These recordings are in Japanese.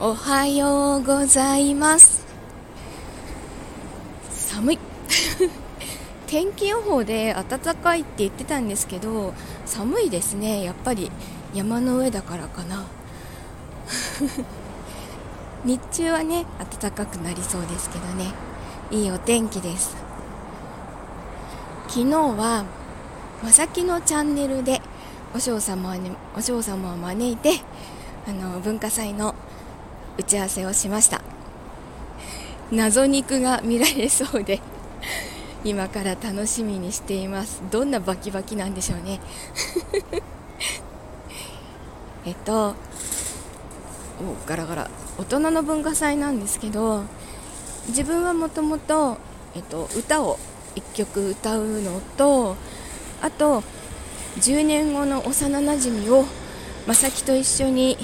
おはようございます。寒い。天気予報で暖かいって言ってたんですけど寒いですね。やっぱり山の上だからかな。日中はね暖かくなりそうですけどね。いいお天気です。昨日はまさきのチャンネルでお嬢様にお嬢様を招いてあの文化祭の打ち合わせをしました。謎肉が見られそうで今から楽しみにしています。どんなバキバキなんでしょうね。えっとおガラガラ。大人の文化祭なんですけど自分はもともと歌を1曲歌うのとあと10年後の幼なじみを正樹と一緒に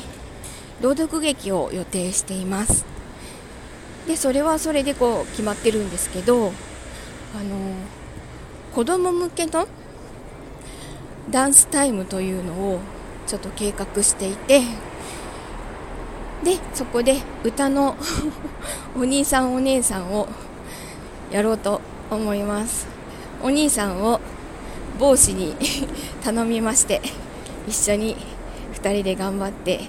朗読劇を予定しています。でそれはそれでこう決まってるんですけどあの子供向けのダンスタイムというのをちょっと計画していてでそこで歌の お兄さんお姉さんをやろうと思います。お兄さんを帽子に 頼みまして一緒に2人で頑張って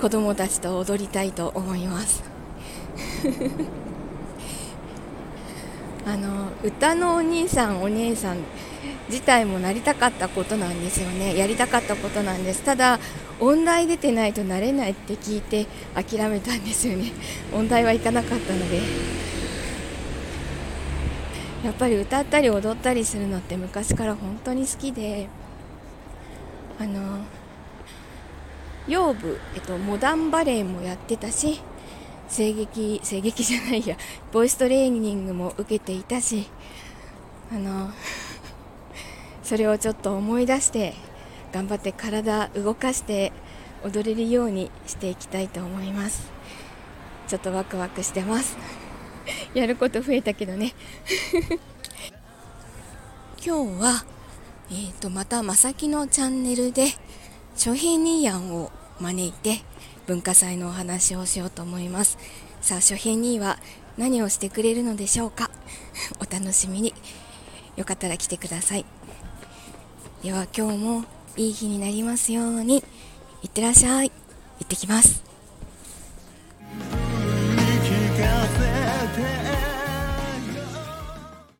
子供たちと踊りたいと思います。あの歌のお兄さんお姉さん自体もなりたかったことなんですよね。やりたかったことなんです。ただ音大出てないとなれないって聞いて諦めたんですよね。音大は行かなかったので。やっぱり歌ったり踊ったりするのって昔から本当に好きであの養部、えっと、モダンバレエもやってたし声劇声劇じゃないやボイストレーニングも受けていたしあのそれをちょっと思い出して頑張って体動かして踊れるようにしていきたいと思います。ちょっとワクワクしてます。やること増えたけどね。今日は、えーと、またまさきのチャンネルで諸平兄やんを招いて文化祭のお話をしようと思います。さあ初編には何をしてくれるのでしょうか？お楽しみに。よかったら来てください。では今日もいい日になりますように。いってらっしゃい。行ってきます。